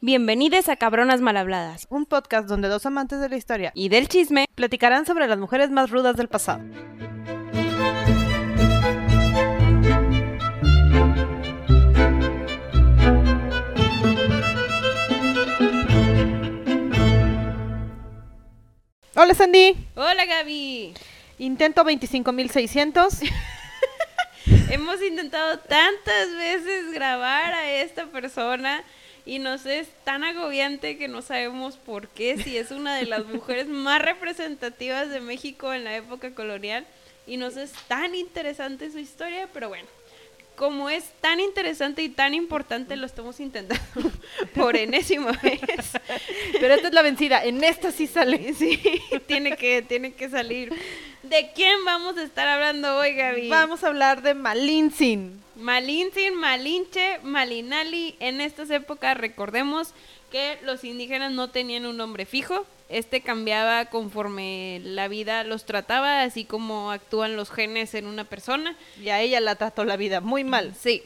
Bienvenidos a Cabronas Malhabladas un podcast donde dos amantes de la historia y del chisme. platicarán sobre las mujeres más rudas del pasado. Hola Sandy, Hola Gaby. intento 25.600. Hemos intentado tantas veces grabar a esta persona y nos es tan agobiante que no sabemos por qué, si es una de las mujeres más representativas de México en la época colonial y nos es tan interesante su historia, pero bueno, como es tan interesante y tan importante, lo estamos intentando por enésima vez. Pero esta es la vencida, en esta sí sale. Sí, tiene que, tiene que salir. ¿De quién vamos a estar hablando hoy, Gaby? Vamos a hablar de Malintzin. Malintzin, Malinche, Malinali. En estas épocas recordemos que los indígenas no tenían un nombre fijo. Este cambiaba conforme la vida los trataba, así como actúan los genes en una persona. Y a ella la trató la vida muy mal. Sí.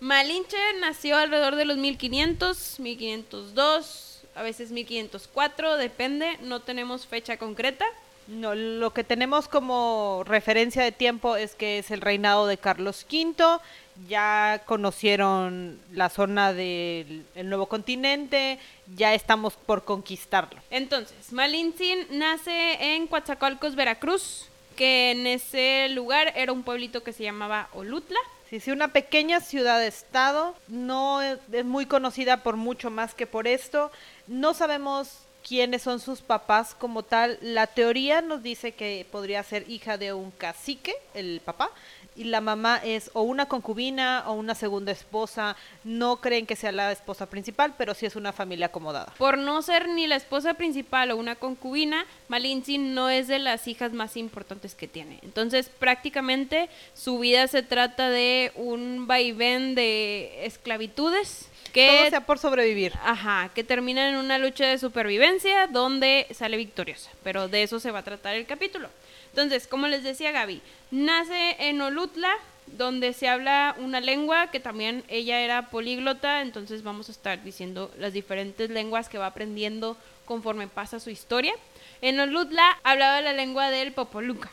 Malinche nació alrededor de los 1500, 1502, a veces 1504, depende, no tenemos fecha concreta. No, lo que tenemos como referencia de tiempo es que es el reinado de Carlos V. Ya conocieron la zona del el nuevo continente, ya estamos por conquistarlo. Entonces, Malintzin nace en Coatzacoalcos, Veracruz, que en ese lugar era un pueblito que se llamaba Olutla. Sí, sí, una pequeña ciudad-estado, no es, es muy conocida por mucho más que por esto. No sabemos quiénes son sus papás como tal. La teoría nos dice que podría ser hija de un cacique, el papá, y la mamá es o una concubina o una segunda esposa. No creen que sea la esposa principal, pero sí es una familia acomodada. Por no ser ni la esposa principal o una concubina, Malintzin no es de las hijas más importantes que tiene. Entonces, prácticamente su vida se trata de un vaivén de esclavitudes que Todo sea por sobrevivir. Ajá, que termina en una lucha de supervivencia donde sale victoriosa. Pero de eso se va a tratar el capítulo. Entonces, como les decía Gaby, nace en Olutla, donde se habla una lengua que también ella era políglota, entonces vamos a estar diciendo las diferentes lenguas que va aprendiendo conforme pasa su historia. En Olutla hablaba la lengua del Popoluca.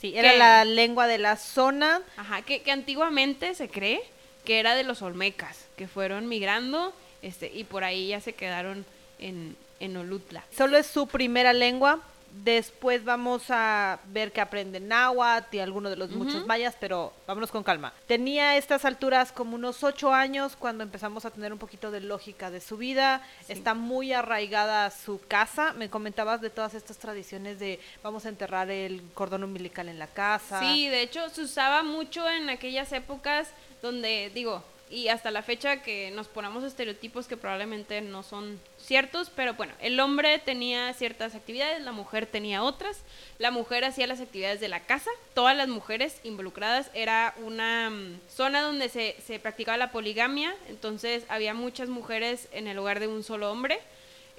Sí, era ¿Qué? la lengua de la zona. Ajá, que, que antiguamente se cree que era de los olmecas, que fueron migrando este, y por ahí ya se quedaron en, en Olutla. Solo es su primera lengua. Después vamos a ver que aprende náhuatl y algunos de los muchos mayas, pero vámonos con calma. Tenía a estas alturas como unos ocho años cuando empezamos a tener un poquito de lógica de su vida. Sí. Está muy arraigada su casa. Me comentabas de todas estas tradiciones de vamos a enterrar el cordón umbilical en la casa. Sí, de hecho se usaba mucho en aquellas épocas donde, digo, y hasta la fecha que nos ponemos estereotipos que probablemente no son ciertos, pero bueno, el hombre tenía ciertas actividades, la mujer tenía otras, la mujer hacía las actividades de la casa, todas las mujeres involucradas, era una mm, zona donde se, se practicaba la poligamia, entonces había muchas mujeres en el hogar de un solo hombre.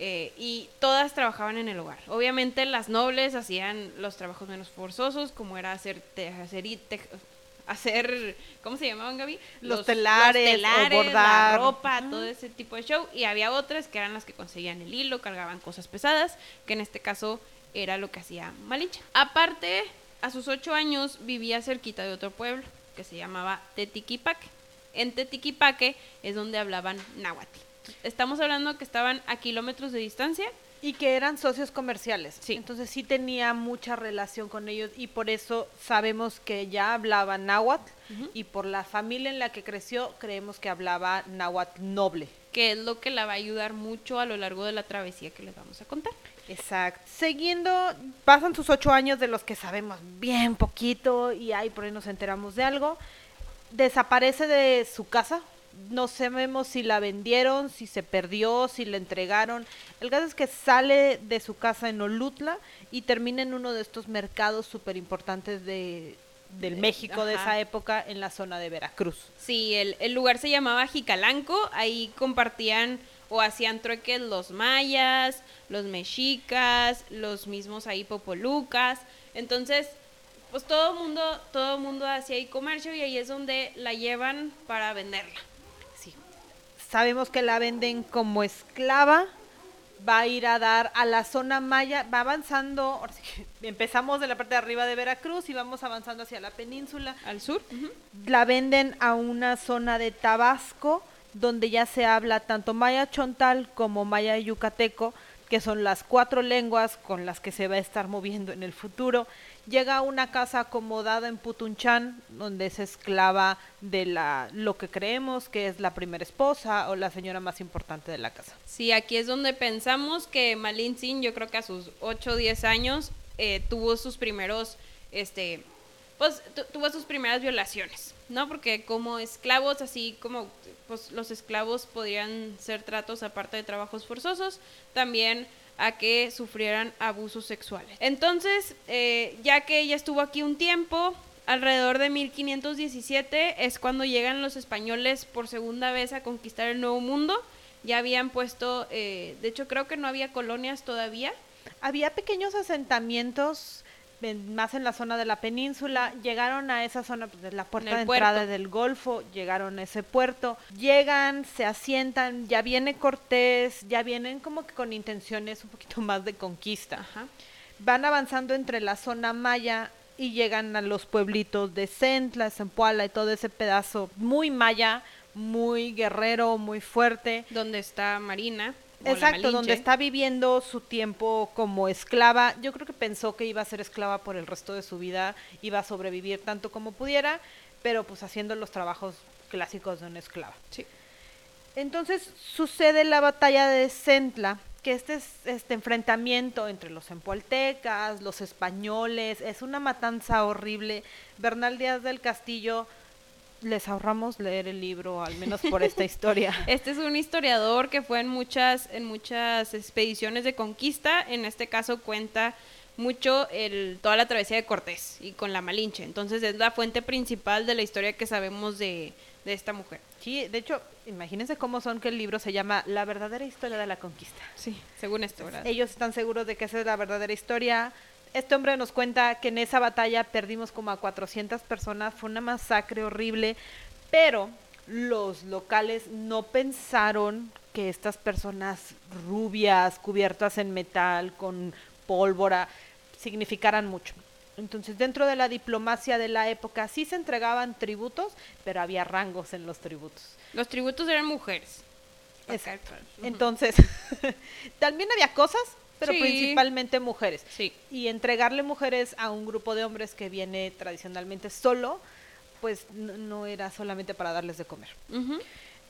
eh, y todas trabajaban en el hogar. Obviamente las nobles hacían los trabajos menos forzosos, como era hacer, hacer, te- hacer ¿cómo se llamaban Gaby? Los telares, o bordar. la ropa, todo ese tipo de show. Y había otras que eran las que conseguían el hilo, cargaban cosas pesadas, que en este caso era lo que hacía Malinche. Aparte, a sus ocho años vivía cerquita de otro pueblo que se llamaba Tetiquipaque. En Tetiquipaque es donde hablaban náhuatl. Estamos hablando que estaban a kilómetros de distancia. Y que eran socios comerciales. Sí. Entonces sí tenía mucha relación con ellos y por eso sabemos que ya hablaba náhuatl y por la familia en la que creció creemos que hablaba náhuatl noble. que es lo que la va a ayudar mucho a lo largo de la travesía que les vamos a contar. Exacto. Siguiendo, pasan sus ocho años de los que sabemos bien poquito y ahí por ahí nos enteramos de algo. Desaparece de su casa. No sabemos si la vendieron, si se perdió, si la entregaron. El caso es que sale de su casa en Olutla y termina en uno de estos mercados súper importantes de, del De- México de esa época en la zona de Veracruz. Sí, el, el lugar se llamaba Jicalanco, ahí compartían o hacían trueques los mayas, los mexicas, los mismos ahí popolucas. Entonces, pues todo mundo, todo mundo hacía ahí comercio y ahí es donde la llevan para venderla. Sabemos que la venden como esclava, va a ir a dar a la zona maya, va avanzando, empezamos de la parte de arriba de Veracruz y vamos avanzando hacia la península. Al sur. La venden a una zona de Tabasco, donde ya se habla tanto maya chontal como maya yucateco, que son las cuatro lenguas con las que se va a estar moviendo en el futuro. Llega a una casa acomodada en Putunchán, donde es esclava de la lo que creemos que es la primera esposa o la señora más importante de la casa. Sí, aquí es donde pensamos que Malin Sin, yo creo que a sus 8 o 10 años, eh, tuvo sus primeros, este, pues tu- tuvo sus primeras violaciones, ¿no? Porque como esclavos, así como pues los esclavos podrían ser tratos aparte de trabajos forzosos, también a que sufrieran abusos sexuales. Entonces, eh, ya que ella estuvo aquí un tiempo, alrededor de 1517 es cuando llegan los españoles por segunda vez a conquistar el Nuevo Mundo. Ya habían puesto, eh, de hecho creo que no había colonias todavía. Había pequeños asentamientos en- más en la zona de la península, llegaron a esa zona pues, de la puerta de entrada puerto. del Golfo, llegaron a ese puerto, llegan, se asientan, ya viene Cortés, ya vienen como que con intenciones un poquito más de conquista. Ajá. Van avanzando entre la zona maya y llegan a los pueblitos de Centla, Zempoala y todo ese pedazo muy maya, muy guerrero, muy fuerte. Donde está Marina. Exacto, donde está viviendo su tiempo como esclava. Yo creo que pensó que iba a ser esclava por el resto de su vida, iba a sobrevivir tanto como pudiera, pero pues haciendo los trabajos clásicos de una esclava. Sí. Entonces sucede la batalla de Centla, que este es este enfrentamiento entre los empualtecas, los españoles, es una matanza horrible. Bernal Díaz del Castillo, les ahorramos leer el libro, al menos por esta historia. Este es un historiador que fue en muchas, en muchas expediciones de conquista. En este caso cuenta mucho el, toda la travesía de Cortés y con la Malinche. Entonces es la fuente principal de la historia que sabemos de, de esta mujer. Sí, de hecho, imagínense cómo son que el libro se llama La verdadera historia de la conquista. Sí, según esto, ¿verdad? Ellos están seguros de que esa es la verdadera historia. Este hombre nos cuenta que en esa batalla perdimos como a 400 personas, fue una masacre horrible, pero los locales no pensaron que estas personas rubias, cubiertas en metal, con pólvora, significaran mucho. Entonces, dentro de la diplomacia de la época sí se entregaban tributos, pero había rangos en los tributos. Los tributos eran mujeres. Exacto. Ujú. Entonces, también había cosas, pero Sí. principalmente mujeres. Sí. Y entregarle mujeres a un grupo de hombres que viene tradicionalmente solo, pues no, no era solamente para darles de comer.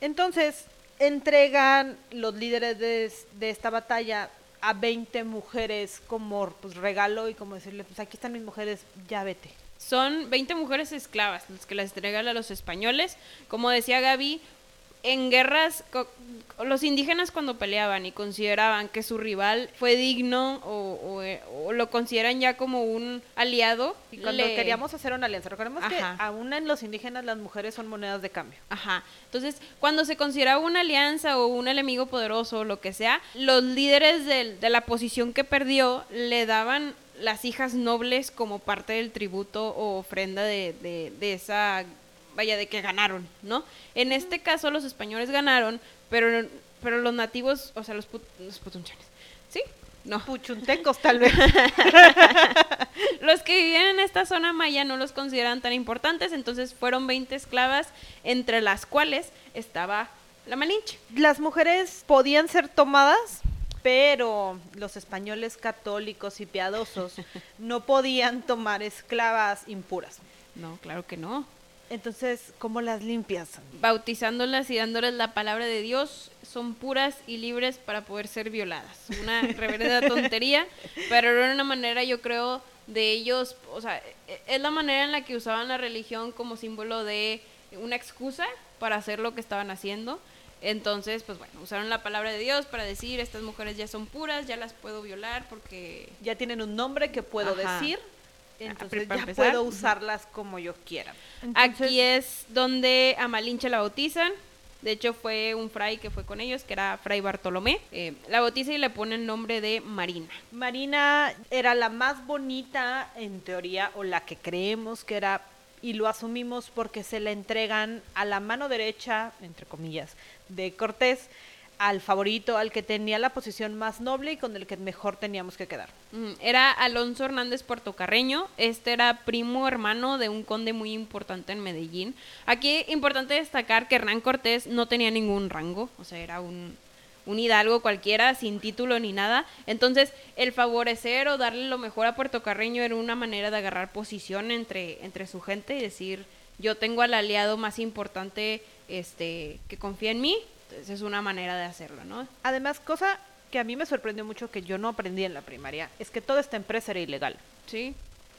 Entonces, entregan los líderes de, de esta batalla a 20 mujeres como pues, regalo y como decirle, pues aquí están mis mujeres, ya vete. Son 20 mujeres esclavas las que las entregan a los españoles. Como decía Gaby, en guerras, los indígenas cuando peleaban y consideraban que su rival fue digno o, o, eh, o lo consideran ya como un aliado. Y cuando le- queríamos hacer una alianza, recordemos que Ajá. aún en los indígenas las mujeres son monedas de cambio. Ajá. Entonces, cuando se consideraba una alianza o un enemigo poderoso o lo que sea, los líderes del- de la posición que perdió le daban las hijas nobles como parte del tributo o ofrenda de, de- de esa, vaya, de que ganaron, ¿no? En este caso los españoles ganaron, pero, pero los nativos, o sea, los, put- los putunchanes, ¿sí? No. Puchuntecos tal vez. Los que vivían en esta zona maya no los consideran tan importantes, entonces fueron 20 esclavas, entre las cuales estaba la Malinche. Las mujeres podían ser tomadas, pero los españoles católicos y piadosos no podían tomar esclavas impuras. No, claro que no. Entonces, ¿cómo las limpias? Bautizándolas y dándoles la palabra de Dios, son puras y libres para poder ser violadas. Una reverenda tontería, pero era una manera, yo creo, de ellos, o sea, e- es la manera en la que usaban la religión como símbolo de una excusa para hacer lo que estaban haciendo. Entonces, pues bueno, usaron la palabra de Dios para decir, estas mujeres ya son puras, ya las puedo violar porque... Ya tienen un nombre que puedo Ajá. decir, entonces ya empezar. puedo usarlas como yo quiera. Entonces, Aquí es donde a Malinche la bautizan. De hecho, fue un fray que fue con ellos, que era Fray Bartolomé. Eh, la bautiza y le pone el nombre de Marina. Marina era la más bonita en teoría, o la que creemos que era y lo asumimos porque se le entregan a la mano derecha, entre comillas, de Cortés, al favorito, al que tenía la posición más noble y con el que mejor teníamos que quedar. Era Alonso Hernández Portocarreño, este era primo hermano de un conde muy importante en Medellín. Aquí importante destacar que Hernán Cortés no tenía ningún rango, o sea, era un, un hidalgo cualquiera, sin título ni nada. Entonces, el favorecer o darle lo mejor a Portocarreño era una manera de agarrar posición entre, entre su gente y decir, yo tengo al aliado más importante este, que confía en mí, entonces es una manera de hacerlo, ¿no? Además, cosa que a mí me sorprendió mucho que yo no aprendí en la primaria, es que toda esta empresa era ilegal. Sí.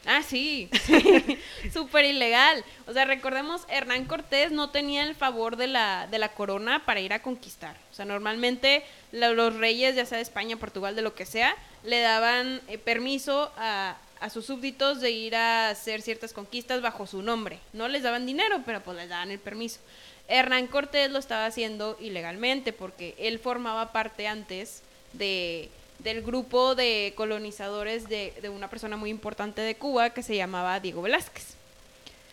Ah, sí, sí. súper ilegal. O sea, recordemos, Hernán Cortés no tenía el favor de la, de la corona para ir a conquistar. O sea, normalmente los reyes, ya sea de España, Portugal, de lo que sea, le daban eh, permiso a, a sus súbditos de ir a hacer ciertas conquistas bajo su nombre. No les daban dinero, pero pues les daban el permiso. Hernán Cortés lo estaba haciendo ilegalmente porque él formaba parte antes de, del grupo de colonizadores de, de una persona muy importante de Cuba que se llamaba Diego Velázquez.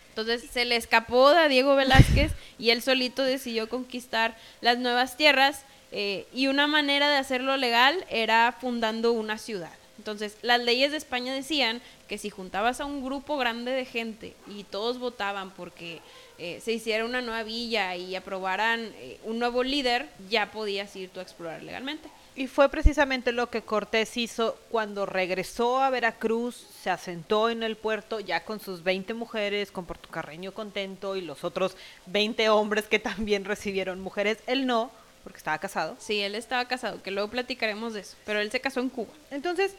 Entonces se le escapó a Diego Velázquez y él solito decidió conquistar las nuevas tierras eh, y una manera de hacerlo legal era fundando una ciudad. Entonces las leyes de España decían que si juntabas a un grupo grande de gente y todos votaban porque eh, se hiciera una nueva villa y aprobaran eh, un nuevo líder, ya podías ir tú a explorar legalmente. Y fue precisamente lo que Cortés hizo cuando regresó a Veracruz, se asentó en el puerto ya con sus 20 mujeres, con Portocarreño contento y los otros 20 hombres que también recibieron mujeres. Él no, porque estaba casado. Sí, él estaba casado, que luego platicaremos de eso, pero él se casó en Cuba. Entonces,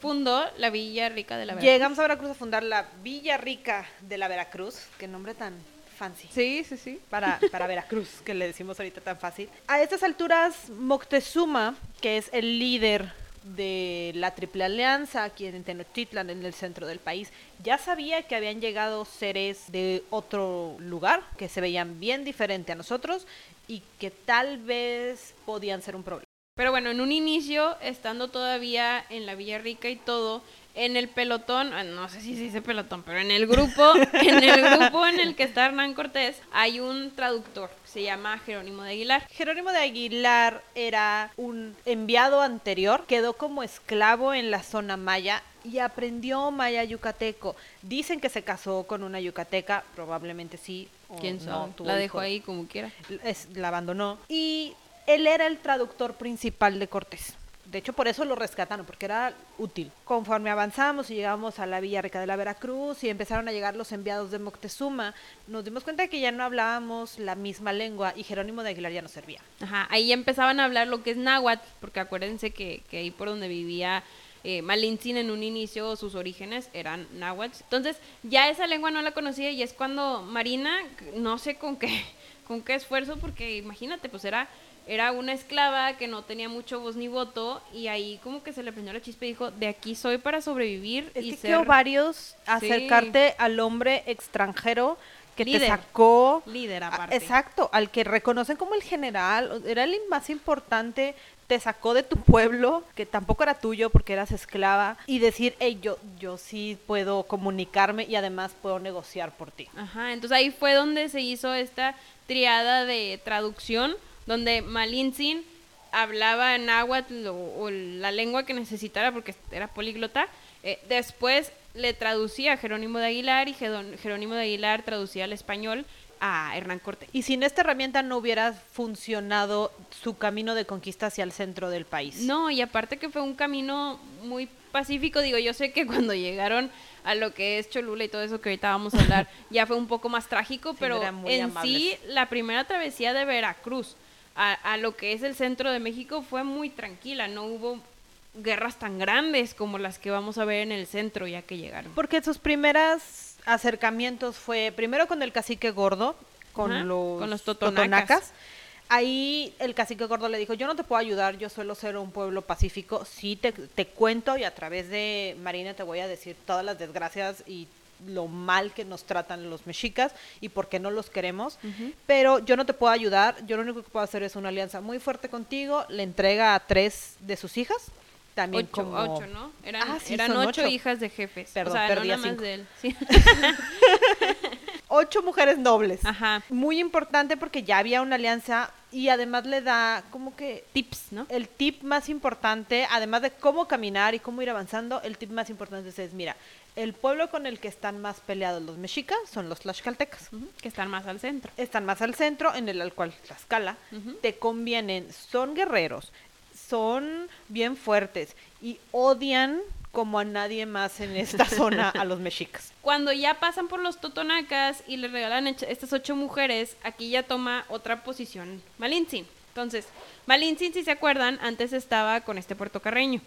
Fundó la Villa Rica de la Veracruz. llegamos a Veracruz a fundar la Villa Rica de la Veracruz. Qué nombre tan fancy. Sí, sí, sí. para, para Veracruz, que le decimos ahorita tan fácil. A estas alturas, Moctezuma, que es el líder de la Triple Alianza aquí en Tenochtitlan, en el centro del país, ya sabía que habían llegado seres de otro lugar, que se veían bien diferente a nosotros y que tal vez podían ser un problema. Pero bueno, en un inicio, estando todavía en la Villa Rica y todo, en el pelotón, ah, no sé si se dice pelotón, pero en el grupo, en el grupo en el que está Hernán Cortés, hay un traductor, se llama Jerónimo de Aguilar. Jerónimo de Aguilar era un enviado anterior, quedó como esclavo en la zona maya y aprendió maya yucateco. Dicen que se casó con una yucateca, probablemente sí. o ¿Quién sabe? la hijos. ahí como quiera. Es- la abandonó. Y él era el traductor principal de Cortés. De hecho, por eso lo rescataron, porque era útil. Conforme avanzamos y llegamos a la Villa Rica de la Veracruz y empezaron a llegar los enviados de Moctezuma, nos dimos cuenta de que ya no hablábamos la misma lengua y Jerónimo de Aguilar ya no servía. Ajá, ahí empezaban a hablar lo que es náhuatl, porque acuérdense que, que ahí por donde vivía eh, Malintzin en un inicio, sus orígenes eran náhuatl. Entonces, ya esa lengua no la conocía y es cuando Marina, no sé con qué, con qué esfuerzo, porque imagínate, pues era, era una esclava que no tenía mucho voz ni voto y ahí como que se le prendió la chispa y dijo, de aquí soy para sobrevivir Es y que ser qué ovarios acercarte al hombre extranjero que te sacó. líder Ah, aparte. Exacto, al que reconocen como el general, era el más importante, te sacó de tu pueblo, que tampoco era tuyo porque eras esclava, y decir, hey, yo, yo sí puedo comunicarme y además puedo negociar por ti. Ajá, entonces ahí fue donde se hizo esta triada de traducción, donde Malintzin hablaba náhuatl o, o la lengua que necesitara porque era políglota. eh, después le traducía a Jerónimo de Aguilar y Jerónimo de Aguilar traducía al español a Hernán Cortés. Y sin esta herramienta no hubiera funcionado su camino de conquista hacia el centro del país. No, y aparte que fue un camino muy pacífico, digo, yo sé que cuando llegaron a lo que es Cholula y todo eso que ahorita vamos a hablar, ya fue un poco más trágico, Sí, pero en sí la primera travesía de Veracruz a, a lo que es el centro de México fue muy tranquila, no hubo guerras tan grandes como las que vamos a ver en el centro ya que llegaron. Porque sus primeros acercamientos fue primero con el cacique gordo, con Ajá, los, con los totonacas. Ahí el cacique gordo le dijo, yo no te puedo ayudar, yo suelo ser un pueblo pacífico, sí te, te cuento y a través de Marina te voy a decir todas las desgracias y lo mal que nos tratan los mexicas y por qué no los queremos, pero yo no te puedo ayudar, yo lo único que puedo hacer es una alianza muy fuerte contigo, le entrega a tres de sus hijas, también Ocho, como... ocho, ¿no? Eran, Ah, sí, eran ocho, ocho. hijas de jefes. Perdón, o sea, perdí no a nada más de él. Sí. ocho mujeres nobles. Ajá. Muy importante porque ya había una alianza y además le da como que Tips, ¿no? el tip más importante, además de cómo caminar y cómo ir avanzando, el tip más importante es, mira, el pueblo con el que están más peleados los mexicas son los tlaxcaltecas. Que están más al centro. Están más al centro, en el al cual Tlaxcala. Te convienen, son guerreros, son bien fuertes y odian como a nadie más en esta zona a los mexicas. Cuando ya pasan por los totonacas y le regalan estas ocho mujeres, aquí ya toma otra posición Malintzin. Entonces, Malintzin, si se acuerdan, antes estaba con este puertocarreño.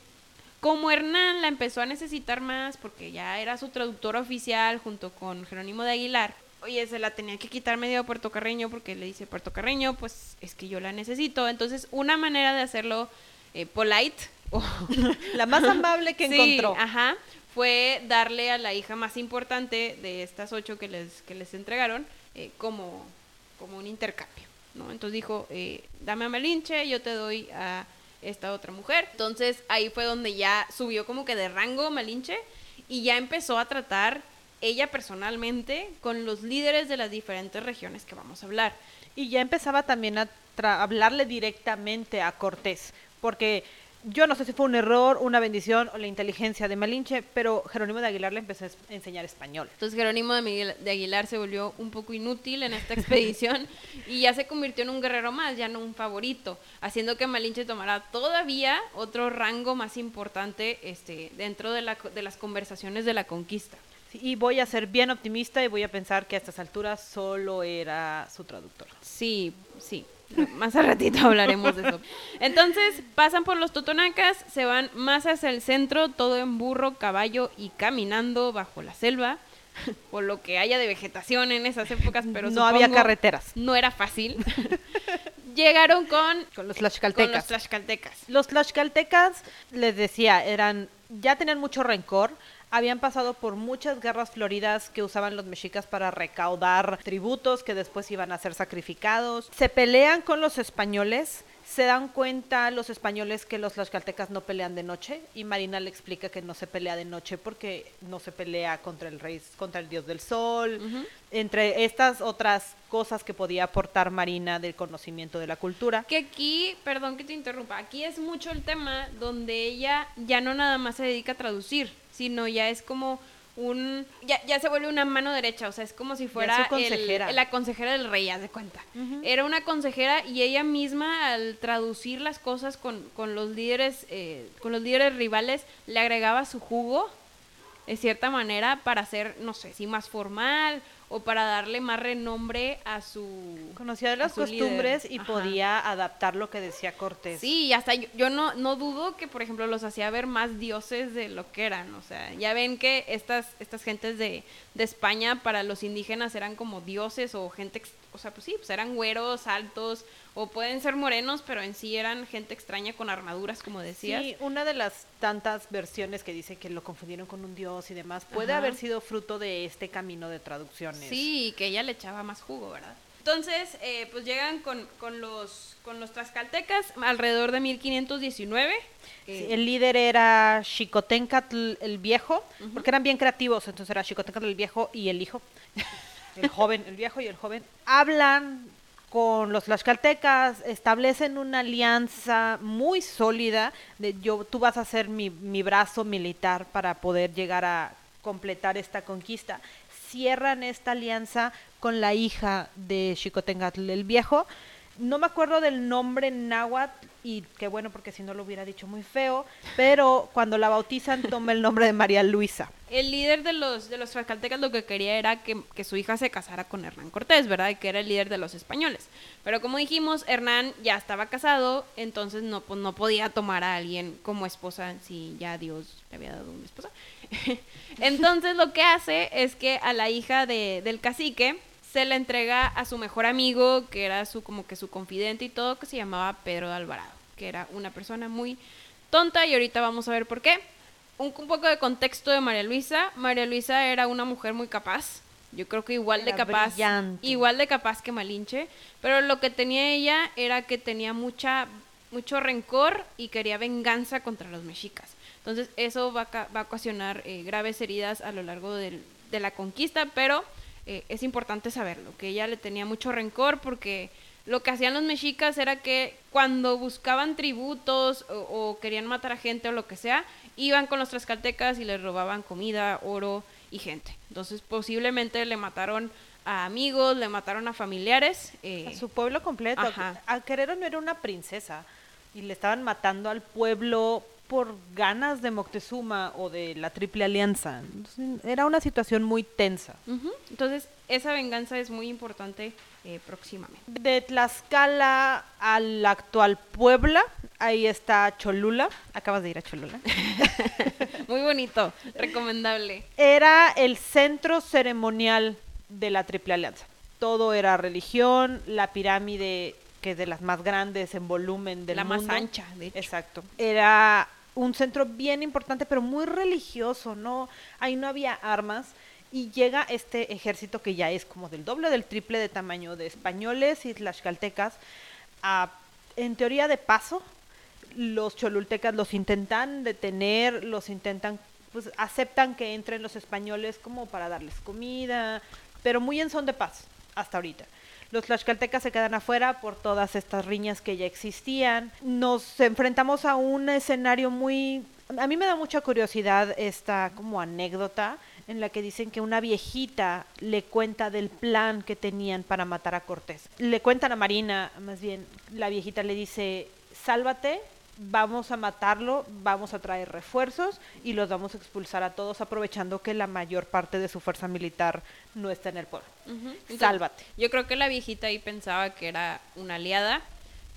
Como Hernán la empezó a necesitar más porque ya era su traductor oficial junto con Jerónimo de Aguilar, oye, se la tenía que quitar medio puertocarreño porque le dice puertocarreño, pues es que yo la necesito. Entonces, una manera de hacerlo eh, polite o La más amable que Sí, encontró. Ajá, fue darle a la hija más importante de estas ocho que les, que les entregaron eh, como, como un intercambio, ¿no? Entonces dijo, eh, dame a Malinche, yo te doy a esta otra mujer. Entonces ahí fue donde ya subió como que de rango Malinche y ya empezó a tratar ella personalmente con los líderes de las diferentes regiones que vamos a hablar. Y ya empezaba también a hablarle directamente a Cortés, porque yo no sé si fue un error, una bendición o la inteligencia de Malinche, pero Jerónimo de Aguilar le empezó a enseñar español. Entonces Jerónimo de, Miguel- de Aguilar se volvió un poco inútil en esta expedición y ya se convirtió en un guerrero más, ya no un favorito, haciendo que Malinche tomara todavía otro rango más importante este, dentro de, la de las conversaciones de la conquista. Y voy a ser bien optimista y voy a pensar que a estas alturas solo era su traductor. Sí, sí. Más al ratito hablaremos de eso. Entonces pasan por los totonacas, se van más hacia el centro, todo en burro, caballo y caminando bajo la selva, por lo que haya de vegetación en esas épocas, pero no había carreteras No era fácil. Llegaron con, con los con los tlaxcaltecas. tlaxcaltecas. Los tlaxcaltecas, les decía, eran, ya tenían mucho rencor, habían pasado por muchas guerras floridas que usaban los mexicas para recaudar tributos que después iban a ser sacrificados. Se pelean con los españoles, se dan cuenta los españoles que los tlaxcaltecas no pelean de noche y Marina le explica que no se pelea de noche porque no se pelea contra el rey, contra el dios del sol, entre estas otras cosas que podía aportar Marina del conocimiento de la cultura. Que aquí, perdón que te interrumpa, aquí es mucho el tema donde ella ya no nada más se dedica a traducir, sino ya es como un... Ya, ya se vuelve una mano derecha, o sea, es como si fuera consejera. el- la consejera del rey, haz de cuenta. Era una consejera y ella misma al traducir las cosas con, con los líderes, eh, con los líderes rivales, le agregaba su jugo de cierta manera para hacer, no sé, si más formal o para darle más renombre a su Conocía de las líder. costumbres y Ajá. podía adaptar lo que decía Cortés. Sí, y hasta yo, yo no, no dudo que, por ejemplo, los hacía ver más dioses de lo que eran. O sea, ya ven que estas, estas gentes de, de España para los indígenas eran como dioses o gente, ex- o sea, pues sí, pues eran güeros, altos, o pueden ser morenos, pero en sí eran gente extraña con armaduras, como decías. Sí, una de las tantas versiones que dice que lo confundieron con un dios y demás puede Ajá. haber sido fruto de este camino de traducciones. Sí, que ella le echaba más jugo, ¿verdad? Entonces, eh, pues llegan con, con los con los tlaxcaltecas alrededor de 1519. Sí, el líder era Xicotencatl el viejo, porque eran bien creativos, entonces era Xicotencatl el viejo y el hijo, el joven, el viejo y el joven, hablan con los tlaxcaltecas, establecen una alianza muy sólida de yo, tú vas a ser mi, mi brazo militar para poder llegar a completar esta conquista. Cierran esta alianza con la hija de Xicotencatl el viejo. No me acuerdo del nombre náhuatl y qué bueno porque si no lo hubiera dicho muy feo, pero cuando la bautizan toma el nombre de María Luisa. El líder de los, de los tlaxcaltecas lo que quería era que, que su hija se casara con Hernán Cortés, ¿verdad? Y que era el líder de los españoles. Pero como dijimos, Hernán ya estaba casado, entonces no, pues, no podía tomar a alguien como esposa si ya Dios le había dado una esposa. entonces lo que hace es que a la hija de- del cacique se la entrega a su mejor amigo, que era su como que su confidente y todo, que se llamaba Pedro de Alvarado, que era una persona muy tonta y ahorita vamos a ver por qué. Un, un poco de contexto de María Luisa. María Luisa era una mujer muy capaz. Yo creo que igual de capaz, brillante. igual de capaz que Malinche, pero lo que tenía ella era que tenía mucha mucho rencor y quería venganza contra los mexicas. Entonces eso va a, va a ocasionar eh, graves heridas a lo largo del- de la conquista, pero eh, es importante saberlo, que ella le tenía mucho rencor porque lo que hacían los mexicas era que cuando buscaban tributos o, o, querían matar a gente o lo que sea, iban con los tlaxcaltecas y les robaban comida, oro y gente. Entonces posiblemente le mataron a amigos, le mataron a familiares. Eh, a su pueblo completo. Ajá. A Querero no era una princesa y le estaban matando al pueblo por ganas de Moctezuma o de la Triple Alianza. era una situación muy tensa. Entonces, esa venganza es muy importante eh, próximamente. De Tlaxcala al actual Puebla, ahí está Cholula. Acabas de ir a Cholula. muy bonito, recomendable. Era el centro ceremonial de la Triple Alianza. Todo era religión, la pirámide que es de las más grandes en volumen del la mundo. La más ancha, de hecho. Exacto. Era un centro bien importante, pero muy religioso, ¿no? Ahí no había armas. Y llega este ejército que ya es como del doble, del triple de tamaño de españoles y tlaxcaltecas, a, en teoría de paso, los cholultecas los intentan detener, los intentan, pues aceptan que entren los españoles como para darles comida, pero muy en son de paz, hasta ahorita. Los tlaxcaltecas se quedan afuera por todas estas riñas que ya existían. Nos enfrentamos a un escenario muy... A mí me da mucha curiosidad esta como anécdota en la que dicen que una viejita le cuenta del plan que tenían para matar a Cortés. Le cuentan a Marina, más bien, la viejita le dice, sálvate, vamos a matarlo, vamos a traer refuerzos y los vamos a expulsar a todos aprovechando que la mayor parte de su fuerza militar no está en el pueblo. Sálvate. Yo creo que la viejita ahí pensaba que era una aliada,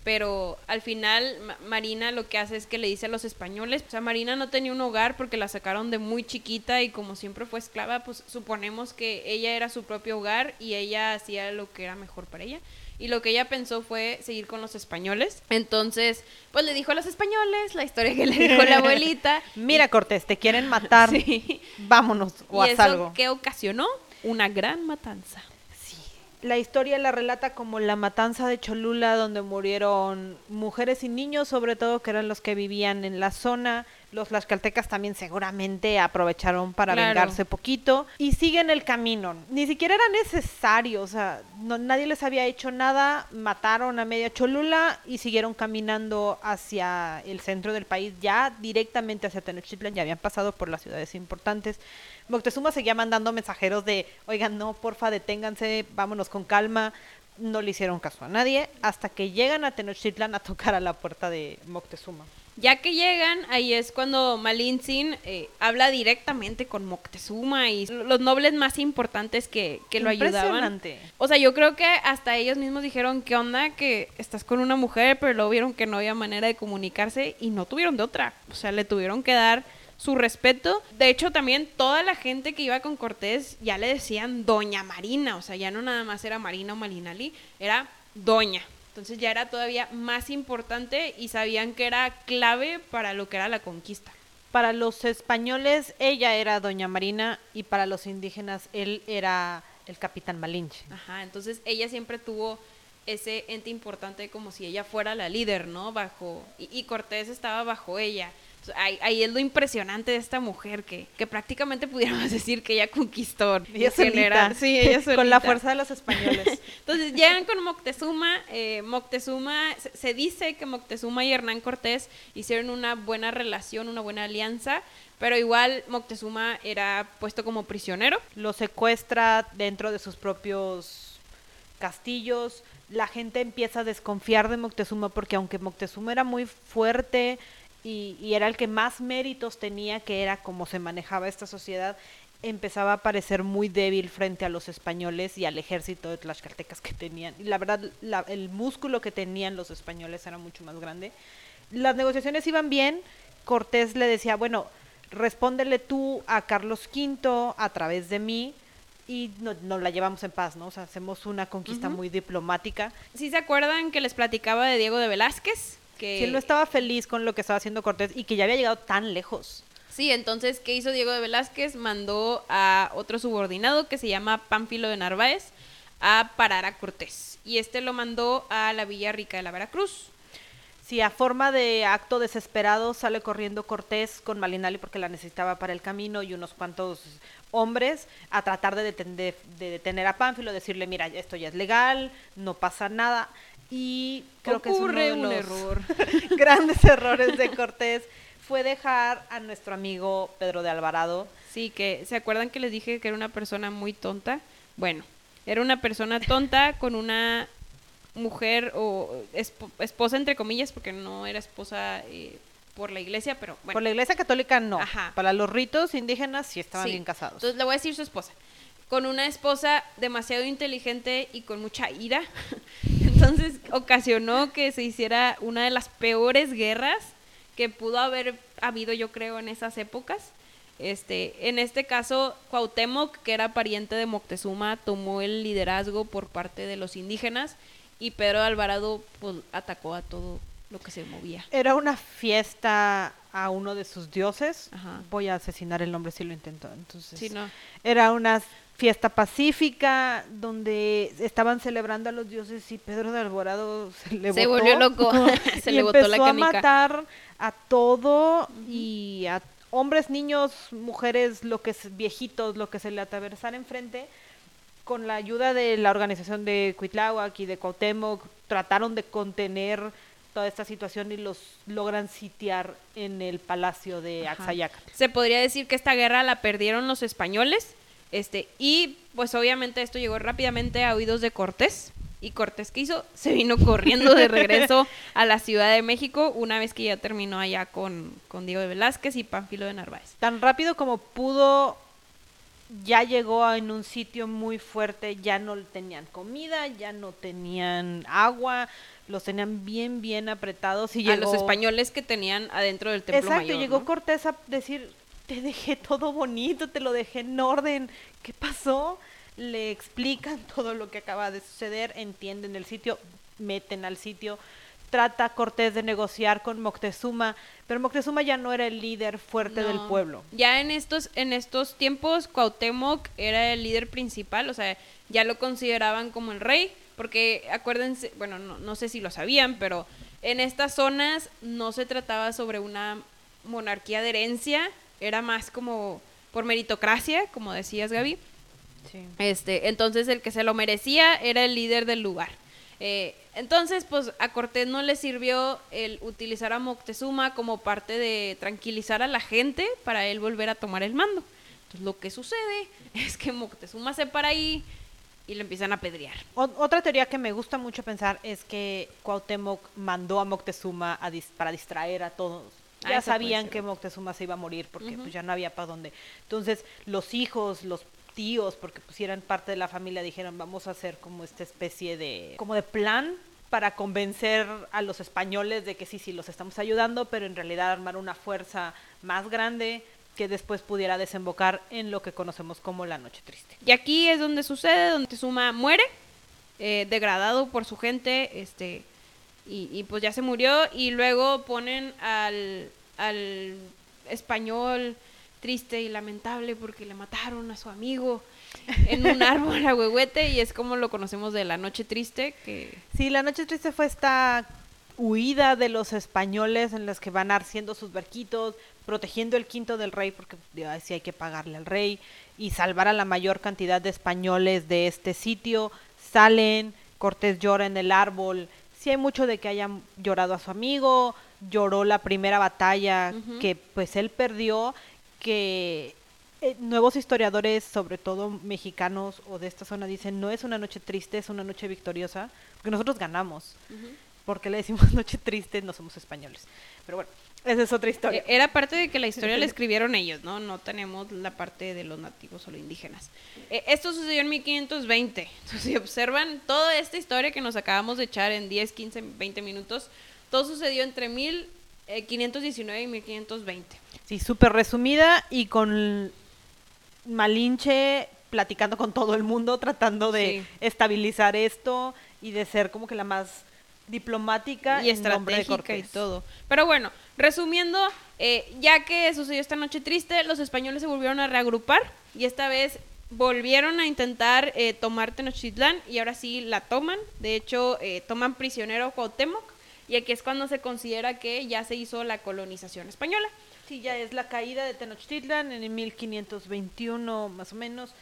pero al final Marina lo que hace es que le dice a los españoles, o sea, Marina no tenía un hogar porque la sacaron de muy chiquita y como siempre fue esclava, pues suponemos que ella era su propio hogar y ella hacía lo que era mejor para ella y lo que ella pensó fue seguir con los españoles. Entonces, pues le dijo a los españoles la historia que le dijo la abuelita. Mira, Cortés, te quieren matar. Sí. Vámonos o ¿Y haz algo. ¿Qué ocasionó? Una gran matanza. Sí. La historia la relata como la matanza de Cholula, donde murieron mujeres y niños, sobre todo que eran los que vivían en la zona los tlaxcaltecas también seguramente aprovecharon para vengarse poquito y siguen el camino. Ni siquiera era necesario, o sea, no, nadie les había hecho nada, mataron a media Cholula y siguieron caminando hacia el centro del país, ya directamente hacia Tenochtitlan, ya habían pasado por las ciudades importantes. Moctezuma seguía mandando mensajeros de, oigan, no, porfa, deténganse, vámonos con calma. No le hicieron caso a nadie hasta que llegan a Tenochtitlan a tocar a la puerta de Moctezuma. Ya que llegan, ahí es cuando Malintzin eh, habla directamente con Moctezuma y los nobles más importantes que, que lo ayudaban. O sea, yo creo que hasta ellos mismos dijeron, ¿qué onda? Que estás con una mujer, pero luego vieron que no había manera de comunicarse y no tuvieron de otra. O sea, le tuvieron que dar su respeto. De hecho, también toda la gente que iba con Cortés ya le decían Doña Marina. O sea, ya no nada más era Marina o Malinali, era Doña. Entonces ya era todavía más importante y sabían que era clave para lo que era la conquista. Para los españoles ella era Doña Marina y para los indígenas él era el capitán Malinche. Ajá, entonces ella siempre tuvo ese ente importante como si ella fuera la líder, ¿no? Bajo y, y Cortés estaba bajo ella. Ahí, es lo impresionante de esta mujer, que, que prácticamente pudiéramos decir que ella conquistó ella general. Sí, ella Con la fuerza de los españoles. Entonces llegan con Moctezuma. Eh, Moctezuma, se, se, dice que Moctezuma y Hernán Cortés hicieron una buena relación, una buena alianza. Pero igual Moctezuma era puesto como prisionero. Lo secuestra dentro de sus propios castillos. La gente empieza a desconfiar de Moctezuma porque aunque Moctezuma era muy fuerte, y, era el que más méritos tenía, que era cómo se manejaba esta sociedad, empezaba a parecer muy débil frente a los españoles y al ejército de tlaxcaltecas que tenían. Y la verdad, el músculo que tenían los españoles era mucho más grande. Las negociaciones iban bien. Cortés le decía, bueno, respóndele tú a Carlos V a través de mí y nos no la llevamos en paz, ¿no? O sea, hacemos una conquista muy diplomática. ¿Sí se acuerdan que les platicaba de Diego de Velázquez? Que... él no estaba feliz con lo que estaba haciendo Cortés y que ya había llegado tan lejos. Sí, entonces, ¿qué hizo Diego de Velázquez? Mandó a otro subordinado que se llama Pánfilo de Narváez a parar a Cortés. Y este lo mandó a la Villa Rica de la Veracruz. Si a forma de acto desesperado sale corriendo Cortés con Malinali porque la necesitaba para el camino y unos cuantos hombres a tratar de de detener a Pánfilo, decirle, mira, esto ya es legal, no pasa nada. Y creo que es uno de un error. grandes errores de Cortés fue dejar a nuestro amigo Pedro de Alvarado. Sí, que se acuerdan que les dije que era una persona muy tonta. Bueno, era una persona tonta con una mujer o esp- esposa entre comillas, porque no era esposa eh, por la iglesia, pero bueno. Por la iglesia católica no. Ajá. Para los ritos indígenas sí estaban Sí. bien casados. Entonces le voy a decir su esposa. Con una esposa demasiado inteligente y con mucha ira. Entonces ocasionó que se hiciera una de las peores guerras que pudo haber habido, yo creo, en esas épocas. Este, en este caso, Cuauhtémoc, que era pariente de Moctezuma, tomó el liderazgo por parte de los indígenas y Pedro Alvarado pues, atacó a todo lo que se movía. Era una fiesta a uno de sus dioses. Ajá. Voy a asesinar el nombre si lo intento. Entonces, Sí, no. era una fiesta pacífica donde estaban celebrando a los dioses y Pedro de Alvarado se le Se botó volvió loco. Se y le botó la empezó a canica. matar a todo y a hombres, niños, mujeres, lo que es viejitos, lo que se le atravesara enfrente. Con la ayuda de la organización de Cuitláhuac y de Cuauhtémoc, trataron de contener toda esta situación y los logran sitiar en el palacio de Ajá. Axayaca. Se podría decir que esta guerra la perdieron los españoles, este, y pues obviamente esto llegó rápidamente a oídos de Cortés. Y Cortés, ¿qué hizo? Se vino corriendo de regreso a la Ciudad de México una vez que ya terminó allá con, con Diego de Velázquez y Pánfilo de Narváez. Tan rápido como pudo, ya llegó a- en un sitio muy fuerte, ya no tenían comida, ya no tenían agua, los tenían bien, bien apretados y A llegó... los españoles que tenían adentro del templo Exacto, mayor, llegó ¿no? Cortés a decir, te dejé todo bonito, te lo dejé en orden, ¿qué pasó? Le explican todo lo que acaba de suceder, entienden el sitio, meten al sitio, trata Cortés de negociar con Moctezuma, pero Moctezuma ya no era el líder fuerte del pueblo. Ya en estos, en estos tiempos, Cuauhtémoc era el líder principal, o sea, ya lo consideraban como el rey, porque acuérdense, bueno, no, no sé si lo sabían, pero en estas zonas no se trataba sobre una monarquía de herencia, era más como por meritocracia, como decías Gaby. Sí. Este, entonces el que se lo merecía era el líder del lugar. Eh, entonces, pues a Cortés no le sirvió el utilizar a Moctezuma como parte de tranquilizar a la gente para él volver a tomar el mando. Entonces lo que sucede es que Moctezuma se para ahí y le empiezan a pedrear. Otra teoría que me gusta mucho pensar es que Cuauhtémoc mandó a Moctezuma a dis- para distraer a todos. Ah, Ya sabían que Moctezuma se iba a morir porque pues ya no había para dónde. Entonces los hijos, los tíos, porque pues eran parte de la familia, dijeron vamos a hacer como esta especie de como de plan para convencer a los españoles de que sí, sí, los estamos ayudando, pero en realidad armar una fuerza más grande que después pudiera desembocar en lo que conocemos como la Noche Triste. Y aquí es donde sucede, donde Moctezuma muere, eh, degradado por su gente, este, y, y pues ya se murió, y luego ponen al, al español triste y lamentable porque le mataron a su amigo en un árbol a huehuete, y es como lo conocemos de la noche triste, que Sí, la noche triste fue esta huida de los españoles en las que van haciendo sus barquitos, protegiendo el quinto del rey, porque ay, sí hay que pagarle al rey, y salvar a la mayor cantidad de españoles de este sitio. Salen, Cortés llora en el árbol. Sí hay mucho de que hayan llorado a su amigo, lloró la primera batalla que pues él perdió, que eh, nuevos historiadores, sobre todo mexicanos o de esta zona, dicen no es una noche triste, es una noche victoriosa, porque nosotros ganamos. porque le decimos noche triste? No somos españoles. Pero bueno, esa es otra historia. Eh, Era parte de que la historia la escribieron ellos, ¿no? No tenemos la parte de los nativos o los indígenas. Eh, esto sucedió en 1520. Entonces, si observan toda esta historia que nos acabamos de echar en 10, 15, 20 minutos, todo sucedió entre 1519 y 1520. Sí, súper resumida y con Malinche platicando con todo el mundo, tratando de Sí. estabilizar esto y de ser como que la más diplomática y estratégica y todo. Pero bueno, resumiendo, eh, ya que sucedió esta noche triste, los españoles se volvieron a reagrupar y esta vez volvieron a intentar eh, tomar Tenochtitlán y ahora sí la toman. De hecho, eh, toman prisionero a Cuauhtémoc y aquí es cuando se considera que ya se hizo la colonización española. Sí, ya es la caída de Tenochtitlan en el 1521 más o menos.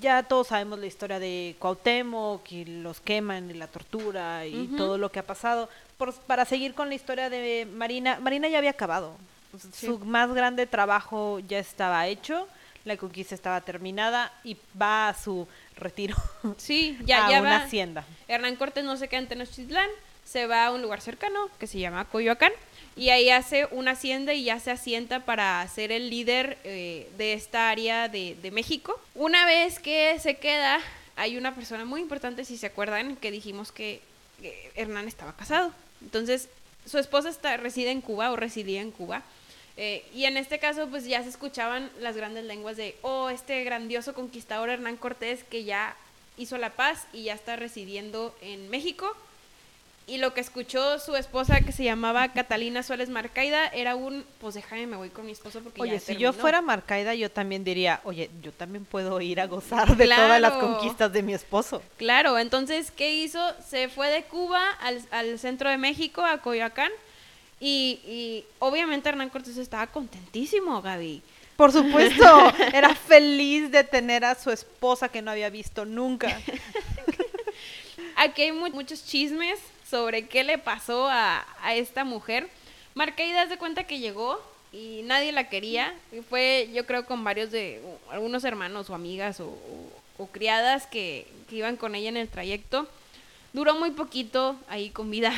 Ya todos sabemos la historia de Cuauhtémoc y los queman y la tortura y todo lo que ha pasado. Por- para seguir con la historia de Marina, Marina ya había acabado. Sí. Su más grande trabajo ya estaba hecho, la conquista estaba terminada y va a su retiro Sí, ya, a ya una va. hacienda. Hernán Cortés no se queda en Tenochtitlán, se va a un lugar cercano que se llama Coyoacán y ahí hace una hacienda y ya se asienta para ser el líder eh, de esta área de, México. Una vez que se queda, hay una persona muy importante, si se acuerdan, que dijimos que Hernán estaba casado. Entonces, su esposa está, reside en Cuba o residía en Cuba. Eh, y en este caso, pues ya se escuchaban las grandes lenguas de, oh, este grandioso conquistador Hernán Cortés que ya hizo la paz y ya está residiendo en México. Y lo que escuchó su esposa, que se llamaba Catalina Suárez Marcaida, era un, pues déjame, me voy con mi esposo porque Oye, ya si yo terminó". fuera Marcaida, yo también diría, oye, yo también puedo ir a gozar de todas las conquistas de mi esposo. Claro, entonces, ¿qué hizo? Se fue de Cuba al, al centro de México, a Coyoacán, y, y obviamente Hernán Cortés estaba contentísimo, Gaby. Por supuesto, era feliz de tener a su esposa que no había visto nunca. Aquí hay mu- muchos chismes sobre qué le pasó a, a esta mujer. Marcaida de cuenta que llegó y nadie la quería. Y fue, yo creo, con varios de algunos hermanos o amigas o criadas que, que iban con ella en el trayecto. Duró muy poquito ahí con vida.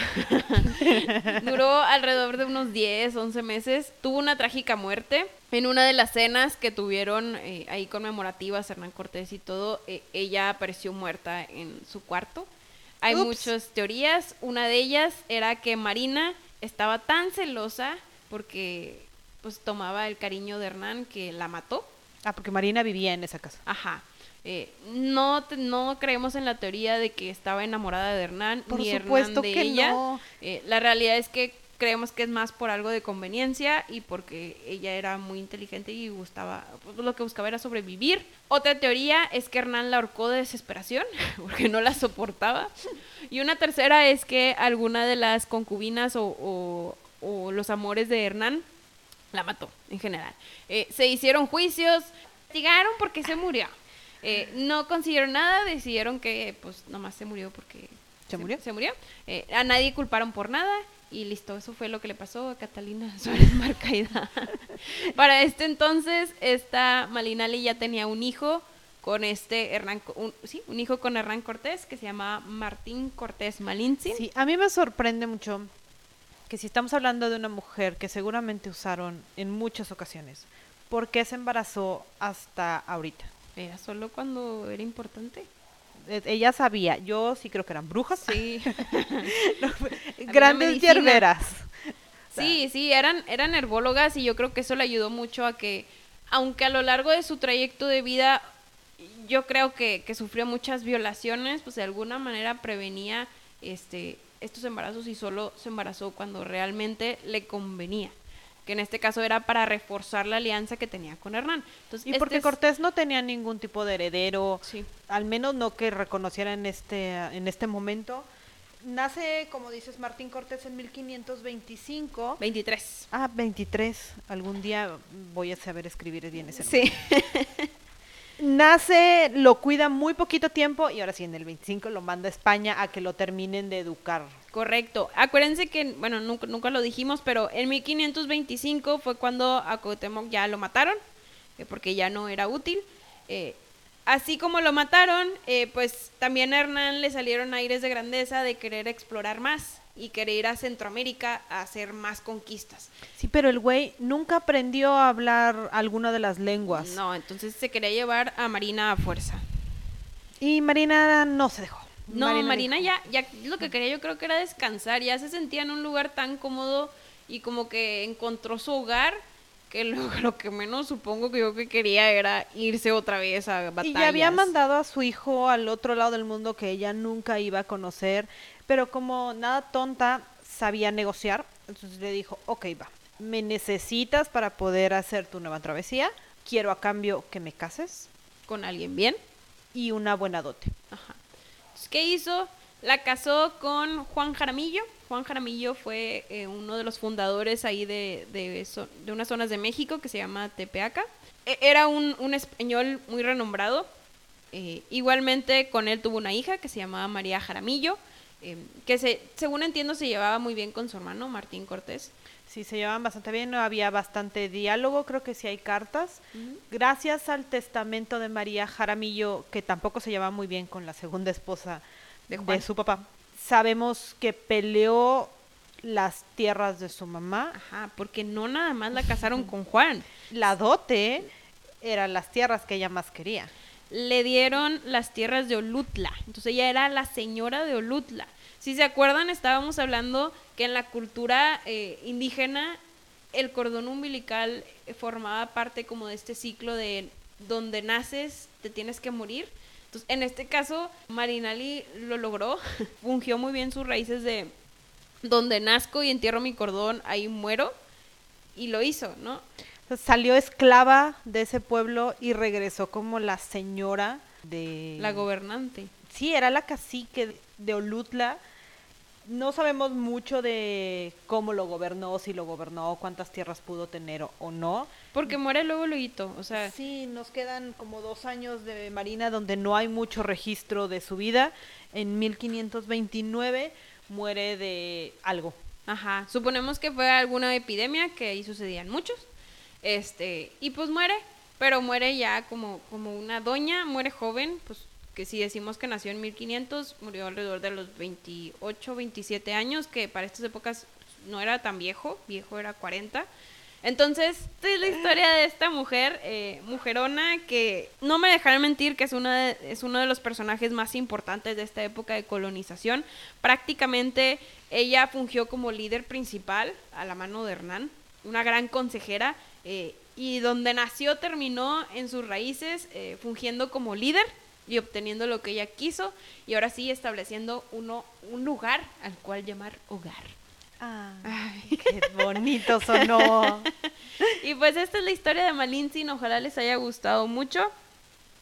Duró alrededor de unos 10, 11 meses. Tuvo una trágica muerte. En una de las cenas que tuvieron eh, ahí conmemorativas, Hernán Cortés y todo, eh, ella apareció muerta en su cuarto. Hay Ups. muchas teorías. Una de ellas era que Marina estaba tan celosa porque pues tomaba el cariño de Hernán que la mató. Ah, porque Marina vivía en esa casa. Ajá. Eh, no, te- no creemos en la teoría de que estaba enamorada de Hernán, Por ni supuesto Hernán de que ella. no. Eh, la realidad es que creemos que es más por algo de conveniencia y porque ella era muy inteligente y gustaba, pues, lo que buscaba era sobrevivir. Otra teoría es que Hernán la ahorcó de desesperación porque no la soportaba. Y una tercera es que alguna de las concubinas o, o- o los amores de Hernán la mató en general. Eh, se hicieron juicios, investigaron porque se murió. Eh, no consiguieron nada, decidieron que pues nomás se murió porque ¿Se murió? Se murió. Eh, a nadie culparon por nada y listo, eso fue lo que le pasó a Catalina Suárez Marcaida. Para este entonces, esta Malinali ya tenía un hijo con este Hernán, un, sí, un hijo con Hernán Cortés que se llamaba Martín Cortés Malintzin. Sí, a mí me sorprende mucho que si estamos hablando de una mujer que seguramente usaron en muchas ocasiones, ¿por qué se embarazó hasta ahorita? Era solo cuando era importante. Eh, Ella sabía, yo sí creo que eran brujas, Sí. una grandes hierberas. Sí, sí, eran, eran herbólogas y yo creo que eso le ayudó mucho a que, aunque a lo largo de su trayecto de vida, yo creo que, que sufrió muchas violaciones, pues de alguna manera prevenía este, estos embarazos y solo se embarazó cuando realmente le convenía. Que en este caso era para reforzar la alianza que tenía con Hernán. Entonces, Y este porque es- Cortés no tenía ningún tipo de heredero, Sí. al menos no que reconociera en este, en este momento. Nace, como dices, Martín Cortés en 1525. 23. Ah, 23. Algún día voy a saber escribir bien ese. Sí. Nace, lo cuida muy poquito tiempo y ahora sí, en el 25 lo manda a España a que lo terminen de educar. Correcto. Acuérdense que, bueno, nunca, nunca lo dijimos, pero en 1525 fue cuando a Cuauhtémoc ya lo mataron, eh, porque ya no era útil. Eh, así como lo mataron, eh, pues también a Hernán le salieron aires de grandeza de querer explorar más y querer ir a Centroamérica a hacer más conquistas. Sí, pero el güey nunca aprendió a hablar alguna de las lenguas. No, entonces se quería llevar a Marina a fuerza. Y Marina no se dejó. No, Marina, dijo, ya, ya lo que quería yo creo que era descansar, ya se sentía en un lugar tan cómodo y como que encontró su hogar, que lo, lo que menos supongo que yo que quería era irse otra vez a Y batallas. ya había mandado a su hijo al otro lado del mundo que ella nunca iba a conocer, pero como nada tonta sabía negociar, entonces le dijo, ok, va, me necesitas para poder hacer tu nueva travesía, quiero a cambio que me cases con alguien bien. y una buena dote. Ajá. Entonces, ¿qué hizo? La casó con Juan Jaramillo. Juan Jaramillo fue eh, uno de los fundadores ahí de, de, de, unas zonas de México que se llama Tepeaca. E, era un, un, español muy renombrado. Eh, igualmente con él tuvo una hija que se llamaba María Jaramillo, eh, que se, según entiendo se llevaba muy bien con su hermano Martín Cortés. Sí, se llevaban bastante bien, no había bastante diálogo, creo que sí hay cartas. Gracias al testamento de María Jaramillo, que tampoco se llevaba muy bien con la segunda esposa de, su papá. Sabemos que peleó las tierras de su mamá. Ajá, porque no nada más la casaron con Juan. La dote eran las tierras que ella más quería. Le dieron las tierras de Olutla. Entonces ella era la señora de Olutla. Si se acuerdan, estábamos hablando que en la cultura eh, indígena el cordón umbilical formaba parte como de este ciclo de donde naces, te tienes que morir. Entonces, en este caso, Marinali lo logró, fungió muy bien sus raíces de donde nazco y entierro mi cordón, ahí muero, y lo hizo, ¿no? salió esclava de ese pueblo y regresó como la señora de... La gobernante. Sí, era la cacique de Olutla. No sabemos mucho de cómo lo gobernó, si lo gobernó, cuántas tierras pudo tener o no. Porque muere luego luego, o sea... Sí, nos quedan como dos años de Marina donde no hay mucho registro de su vida. En 1529 muere de algo. Ajá, suponemos que fue alguna epidemia, que ahí sucedían muchos. Este, y pues muere, pero muere ya como, como una doña, muere joven, pues que si decimos que nació en 1500, murió alrededor de los 28, 27 años, que para estas épocas no era tan viejo, viejo era 40. Entonces, esta es la historia de esta mujer, eh, mujerona, que no me dejarán mentir que es, una es uno de los personajes más importantes de esta época de colonización. Prácticamente ella fungió como líder principal a la mano de Hernán, una gran consejera, eh, y donde nació terminó en sus raíces eh, fungiendo como líder y obteniendo lo que ella quiso, y ahora sí estableciendo uno, un lugar al cual llamar hogar. Ah, Ay, qué bonito sonó. y pues esta es la historia de Malintzin, ojalá les haya gustado mucho.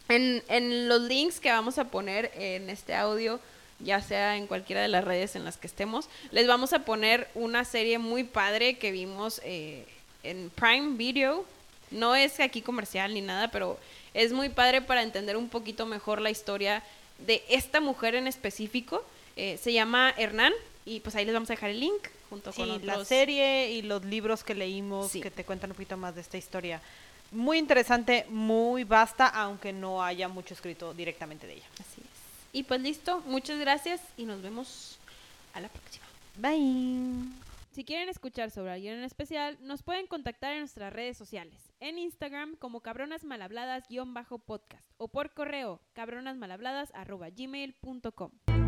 En, en, los links que vamos a poner en este audio, ya sea en cualquiera de las redes en las que estemos, les vamos a poner una serie muy padre que vimos eh, en Prime Video. No es aquí comercial ni nada, pero es muy padre para entender un poquito mejor la historia de esta mujer en específico. Eh, se llama Hernán y pues ahí les vamos a dejar el link junto con la serie y los libros que leímos que te cuentan un poquito más de esta historia. Muy interesante, muy vasta, aunque no haya mucho escrito directamente de ella. Así es. Y pues listo, muchas gracias y nos vemos a la próxima. Bye. Si quieren escuchar sobre alguien en especial, nos pueden contactar en nuestras redes sociales. En Instagram como cabronasmalhabladas-podcast o por correo cabronasmalhabladas.gmail.com.